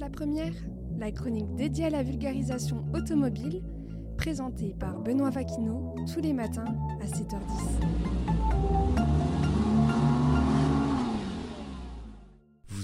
La première, la chronique dédiée à la vulgarisation automobile, présentée par Benoît Vaquineau tous les matins à 7h10.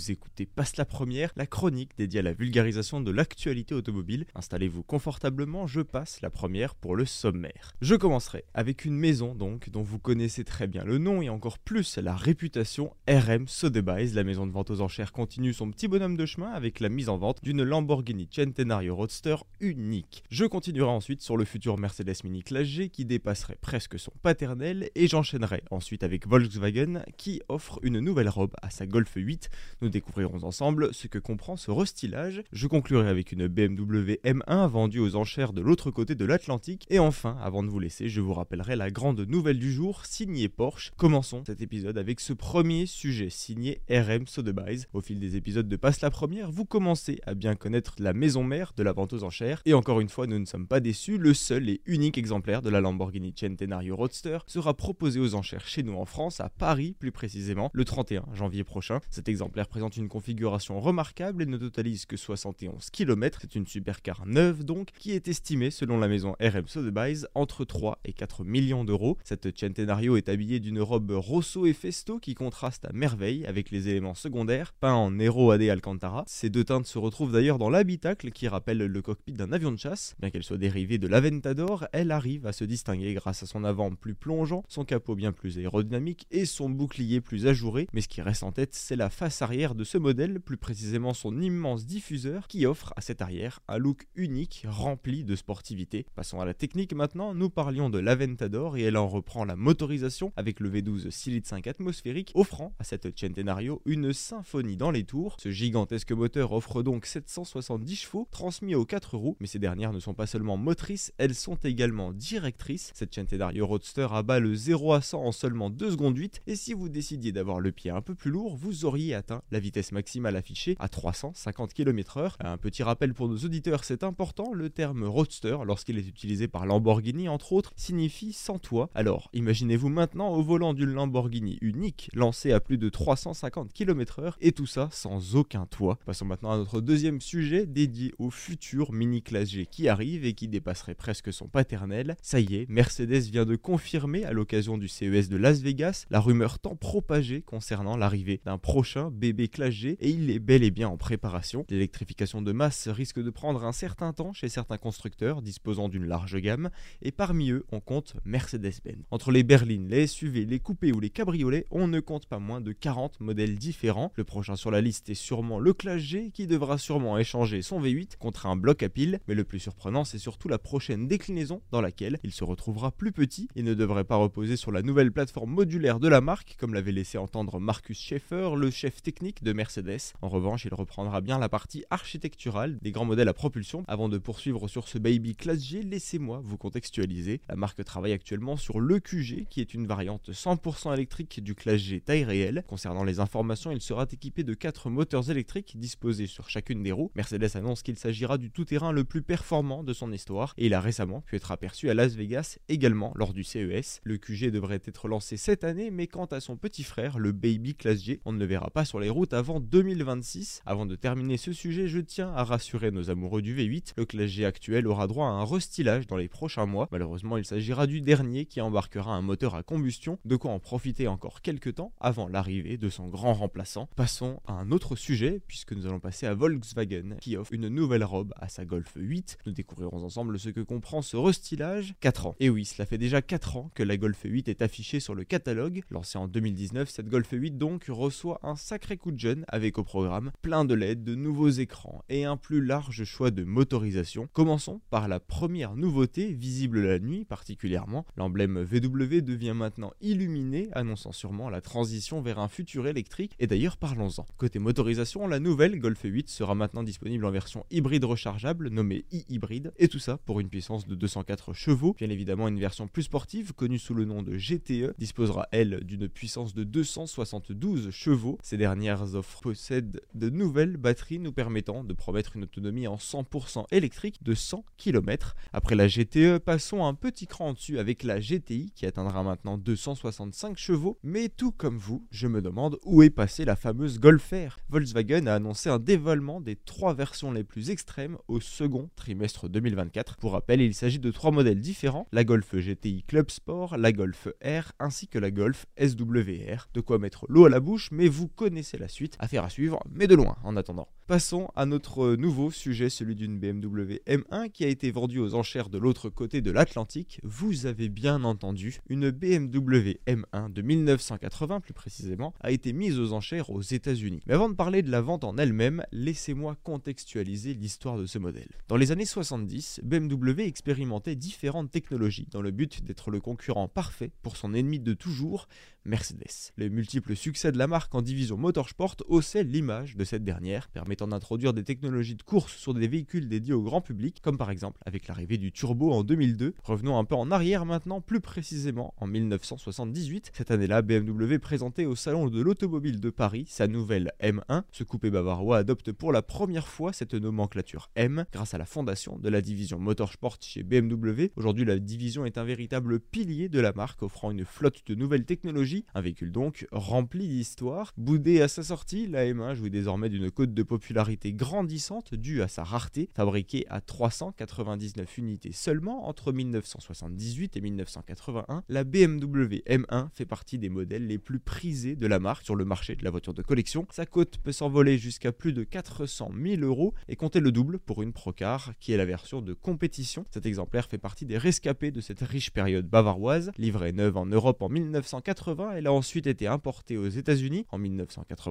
Vous écoutez Passe la première, la chronique dédiée à la vulgarisation de l'actualité automobile. Installez-vous confortablement, je passe la première pour le sommaire. Je commencerai avec une maison donc dont vous connaissez très bien le nom et encore plus la réputation RM Sotheby's. La maison de vente aux enchères continue son petit bonhomme de chemin avec la mise en vente d'une Lamborghini Centenario Roadster unique. Je continuerai ensuite sur le futur Mercedes Mini Classe G qui dépasserait presque son paternel et j'enchaînerai ensuite avec Volkswagen qui offre une nouvelle robe à sa Golf 8. Nous découvrirons ensemble ce que comprend ce restylage. Je conclurai avec une BMW M1 vendue aux enchères de l'autre côté de l'Atlantique. Et enfin, avant de vous laisser, je vous rappellerai la grande nouvelle du jour, signée Porsche. Commençons cet épisode avec ce premier sujet signé RM Sotheby's. Au fil des épisodes de Passe la Première, vous commencez à bien connaître la maison mère de la vente aux enchères. Et encore une fois, nous ne sommes pas déçus, le seul et unique exemplaire de la Lamborghini Centenario Roadster sera proposé aux enchères chez nous en France, à Paris plus précisément, le 31 janvier prochain. Cet exemplaire présente une configuration remarquable et ne totalise que 71 km. C'est une supercar neuve donc, qui est estimée selon la maison RM Sotheby's entre 3 et 4 millions d'euros. Cette Centenario est habillée d'une robe Rosso et Festo qui contraste à merveille avec les éléments secondaires peints en Nero AD Alcantara. Ces deux teintes se retrouvent d'ailleurs dans l'habitacle qui rappelle le cockpit d'un avion de chasse. Bien qu'elle soit dérivée de l'Aventador, elle arrive à se distinguer grâce à son avant plus plongeant, son capot bien plus aérodynamique et son bouclier plus ajouré. Mais ce qui reste en tête, c'est la face arrière de ce modèle, plus précisément son immense diffuseur qui offre à cet arrière un look unique rempli de sportivité. Passons à la technique maintenant, nous parlions de l'Aventador et elle en reprend la motorisation avec le V12 6 litres 5 atmosphérique offrant à cette Centenario une symphonie dans les tours. Ce gigantesque moteur offre donc 770 chevaux transmis aux 4 roues, mais ces dernières ne sont pas seulement motrices, elles sont également directrices. Cette Centenario Roadster abat le 0 à 100 en seulement 2 secondes 8 et si vous décidiez d'avoir le pied un peu plus lourd, vous auriez atteint la vitesse maximale affichée à 350 km/h. Un petit rappel pour nos auditeurs, c'est important, le terme roadster, lorsqu'il est utilisé par Lamborghini entre autres, signifie sans toit. Alors, imaginez-vous maintenant au volant d'une Lamborghini unique, lancée à plus de 350 km/h, et tout ça sans aucun toit. Passons maintenant à notre deuxième sujet, dédié au futur Mini Classe G qui arrive et qui dépasserait presque son paternel. Ça y est, Mercedes vient de confirmer à l'occasion du CES de Las Vegas la rumeur tant propagée concernant l'arrivée d'un prochain bébé Classe G et il est bel et bien en préparation. L'électrification de masse risque de prendre un certain temps chez certains constructeurs disposant d'une large gamme et parmi eux on compte Mercedes-Benz. Entre les berlines, les SUV, les coupés ou les cabriolets, on ne compte pas moins de 40 modèles différents. Le prochain sur la liste est sûrement le Classe G qui devra sûrement échanger son V8 contre un bloc à piles, mais le plus surprenant c'est surtout la prochaine déclinaison dans laquelle il se retrouvera plus petit et ne devrait pas reposer sur la nouvelle plateforme modulaire de la marque comme l'avait laissé entendre Marcus Schaeffer, le chef technique de Mercedes. En revanche, il reprendra bien la partie architecturale des grands modèles à propulsion. Avant de poursuivre sur ce Baby Classe G, laissez-moi vous contextualiser. La marque travaille actuellement sur l'EQG, qui est une variante 100% électrique du Classe G taille réelle. Concernant les informations, il sera équipé de 4 moteurs électriques disposés sur chacune des roues. Mercedes annonce qu'il s'agira du tout-terrain le plus performant de son histoire et il a récemment pu être aperçu à Las Vegas également lors du CES. Le QG devrait être lancé cette année, mais quant à son petit frère, le Baby Classe G, on ne le verra pas sur les avant 2026. Avant de terminer ce sujet, je tiens à rassurer nos amoureux du V8. Le Classe G actuel aura droit à un restylage dans les prochains mois. Malheureusement, il s'agira du dernier qui embarquera un moteur à combustion, de quoi en profiter encore quelques temps avant l'arrivée de son grand remplaçant. Passons à un autre sujet, puisque nous allons passer à Volkswagen, qui offre une nouvelle robe à sa Golf 8. Nous découvrirons ensemble ce que comprend ce restylage. 4 ans. Et oui, cela fait déjà 4 ans que la Golf 8 est affichée sur le catalogue. Lancée en 2019, cette Golf 8 donc reçoit un sacré coup de jeune avec au programme plein de LED, de nouveaux écrans et un plus large choix de motorisation. Commençons par la première nouveauté, visible la nuit particulièrement. L'emblème VW devient maintenant illuminé, annonçant sûrement la transition vers un futur électrique. Et d'ailleurs, parlons-en. Côté motorisation, la nouvelle Golf 8 sera maintenant disponible en version hybride rechargeable, nommée e-hybride, et tout ça pour une puissance de 204 chevaux. Bien évidemment, une version plus sportive, connue sous le nom de GTE, disposera elle d'une puissance de 272 chevaux. Ces dernières premières offres possèdent de nouvelles batteries nous permettant de promettre une autonomie en 100% électrique de 100 km. Après la GTE, passons un petit cran dessus avec la GTI qui atteindra maintenant 265 chevaux. Mais tout comme vous, je me demande où est passée la fameuse Golf R. Volkswagen a annoncé un dévoilement des trois versions les plus extrêmes au second trimestre 2024. Pour rappel, il s'agit de trois modèles différents, la Golf GTI Club Sport, la Golf R ainsi que la Golf SWR. De quoi mettre l'eau à la bouche, mais vous connaissez la suite. Affaire à suivre, mais de loin en attendant. Passons à notre nouveau sujet, celui d'une BMW M1 qui a été vendue aux enchères de l'autre côté de l'Atlantique. Vous avez bien entendu, une BMW M1 de 1980 plus précisément a été mise aux enchères aux États-Unis. Mais avant de parler de la vente en elle-même, laissez-moi contextualiser l'histoire de ce modèle. Dans les années 70, BMW expérimentait différentes technologies dans le but d'être le concurrent parfait pour son ennemi de toujours, Mercedes. Les multiples succès de la marque en division motorsport haussaient l'image de cette dernière, permettant d'introduire des technologies de course sur des véhicules dédiés au grand public, comme par exemple avec l'arrivée du turbo en 2002. Revenons un peu en arrière maintenant, plus précisément en 1978. Cette année-là, BMW présentait au Salon de l'Automobile de Paris sa nouvelle M1. Ce coupé bavarois adopte pour la première fois cette nomenclature M grâce à la fondation de la division motorsport chez BMW. Aujourd'hui, la division est un véritable pilier de la marque, offrant une flotte de nouvelles technologies, un véhicule donc rempli d'histoire. Boudé à sa la M1 jouit désormais d'une cote de popularité grandissante due à sa rareté, fabriquée à 399 unités seulement entre 1978 et 1981. La BMW M1 fait partie des modèles les plus prisés de la marque sur le marché de la voiture de collection. Sa cote peut s'envoler jusqu'à plus de 400 000 euros et compter le double pour une Procar qui est la version de compétition. Cet exemplaire fait partie des rescapés de cette riche période bavaroise. Livrée neuve en Europe en 1980, elle a ensuite été importée aux États-Unis en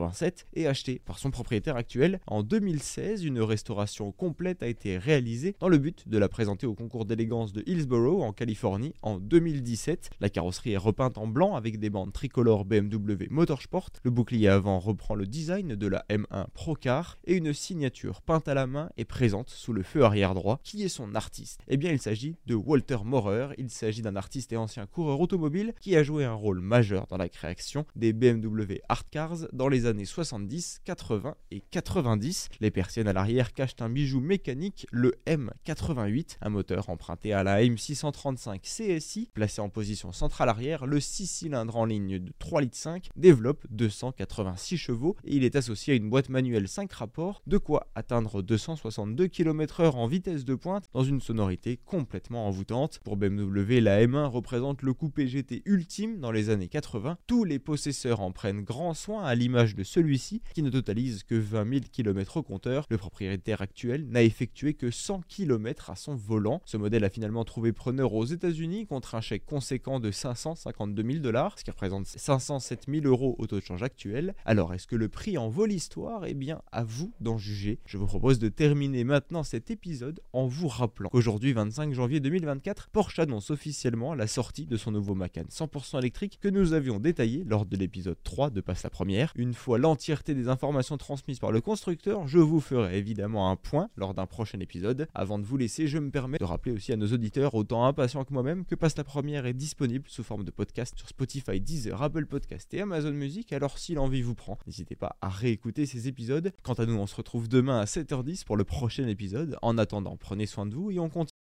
1987 et achetée par son propriétaire actuel. En 2016, une restauration complète a été réalisée dans le but de la présenter au concours d'élégance de Hillsborough en Californie en 2017. La carrosserie est repeinte en blanc avec des bandes tricolores BMW Motorsport. Le bouclier avant reprend le design de la M1 Procar et une signature peinte à la main est présente sous le feu arrière droit. Qui est son artiste? Eh bien, il s'agit de Walter Maurer. Il s'agit d'un artiste et ancien coureur automobile qui a joué un rôle majeur dans la création des BMW Art Cars dans les années 70, 80 et 90. Les persiennes à l'arrière cachent un bijou mécanique, le M88, un moteur emprunté à la M635 CSI, placé en position centrale arrière, le 6 cylindres en ligne de 3,5 litres développe 286 chevaux et il est associé à une boîte manuelle 5 rapports, de quoi atteindre 262 km/h en vitesse de pointe dans une sonorité complètement envoûtante. Pour BMW, la M1 représente le coupé GT ultime dans les années 80. Tous les possesseurs en prennent grand soin à l'image celui-ci qui ne totalise que 20 000 km au compteur. Le propriétaire actuel n'a effectué que 100 km à son volant. Ce modèle a finalement trouvé preneur aux États-Unis contre un chèque conséquent de 552 000 dollars, ce qui représente 507 000 euros au taux de change actuel. Alors, est-ce que le prix en vaut l'histoire? Eh bien, à vous d'en juger. Je vous propose de terminer maintenant cet épisode en vous rappelant qu'aujourd'hui, 25 janvier 2024, Porsche annonce officiellement la sortie de son nouveau Macan 100% électrique que nous avions détaillé lors de l'épisode 3 de Passe la Première. Une l'entièreté des informations transmises par le constructeur, je vous ferai évidemment un point lors d'un prochain épisode. Avant de vous laisser, je me permets de rappeler aussi à nos auditeurs, autant impatients que moi-même, que Passe la Première est disponible sous forme de podcast sur Spotify, Deezer, Apple Podcast et Amazon Music. Alors si l'envie vous prend, n'hésitez pas à réécouter ces épisodes. Quant à nous, on se retrouve demain à 7h10 pour le prochain épisode. En attendant, prenez soin de vous et on continue